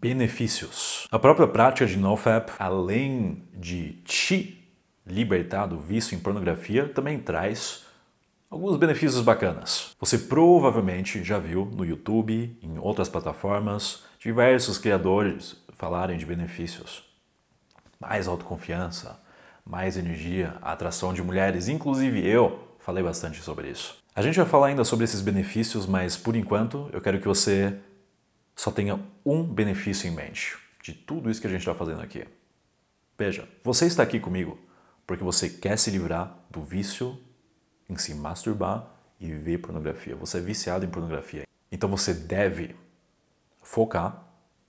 Benefícios. A própria prática de NoFap, além de te libertar do vício em pornografia, também traz alguns benefícios bacanas. Você provavelmente já viu no YouTube, em outras plataformas, diversos criadores falarem de benefícios. Mais autoconfiança, mais energia, atração de mulheres, inclusive eu falei bastante sobre isso. A gente vai falar ainda sobre esses benefícios, mas por enquanto eu quero que você só tenha um benefício em mente de tudo isso que a gente está fazendo aqui. Veja, você está aqui comigo porque você quer se livrar do vício em se masturbar e ver pornografia. Você é viciado em pornografia. Então você deve focar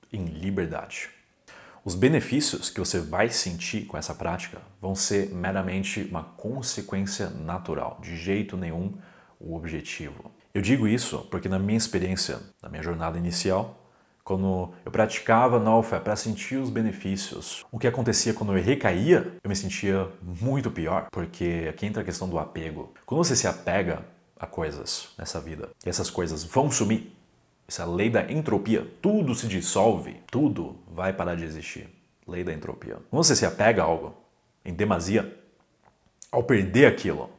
em liberdade. Os benefícios que você vai sentir com essa prática vão ser meramente uma consequência natural, de jeito nenhum o objetivo. Eu digo isso porque na minha experiência, na minha jornada inicial, quando eu praticava NoFap para sentir os benefícios, o que acontecia quando eu recaía, eu me sentia muito pior, porque aqui entra a questão do apego. Quando você se apega a coisas nessa vida e essas coisas vão sumir, essa lei da entropia, tudo se dissolve, tudo vai parar de existir. Lei da entropia. Quando você se apega a algo em demasia, ao perder aquilo,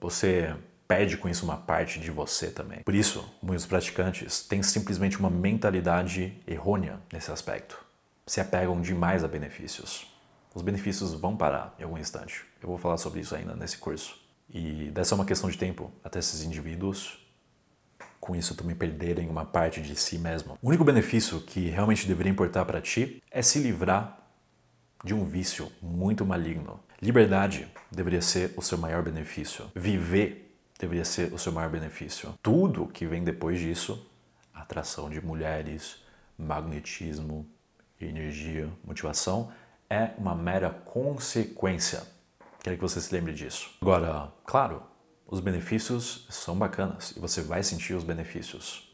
você perde com isso uma parte de você também. Por isso, muitos praticantes têm simplesmente uma mentalidade errônea nesse aspecto. Se apegam demais a benefícios. Os benefícios vão parar em algum instante. Eu vou falar sobre isso ainda nesse curso. E dessa é uma questão de tempo até esses indivíduos com isso também perderem uma parte de si mesmo. O único benefício que realmente deveria importar para ti é se livrar de um vício muito maligno. Liberdade deveria ser o seu maior benefício. Viver deveria ser o seu maior benefício. Tudo que vem depois disso, atração de mulheres, magnetismo, energia, motivação, é uma mera consequência. Quero que você se lembre disso. Agora, claro, os benefícios são bacanas e você vai sentir os benefícios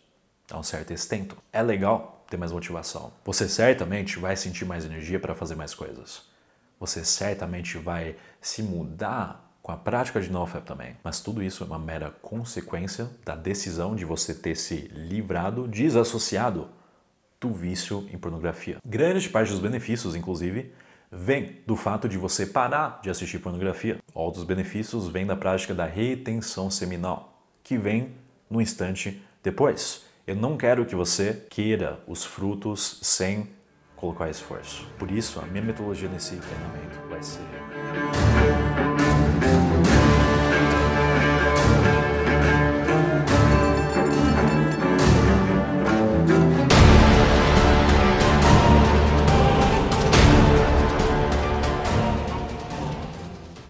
a um certo extento. É legal ter mais motivação. Você certamente vai sentir mais energia para fazer mais coisas. Você certamente vai se mudar com a prática de NoFap também. Mas tudo isso é uma mera consequência da decisão de você ter se livrado, desassociado do vício em pornografia. Grande parte dos benefícios, inclusive, vem do fato de você parar de assistir pornografia. Outros benefícios vêm da prática da retenção seminal, que vem no instante depois. Eu não quero que você queira os frutos sem colocar esforço. Por isso, a minha metodologia nesse treinamento vai ser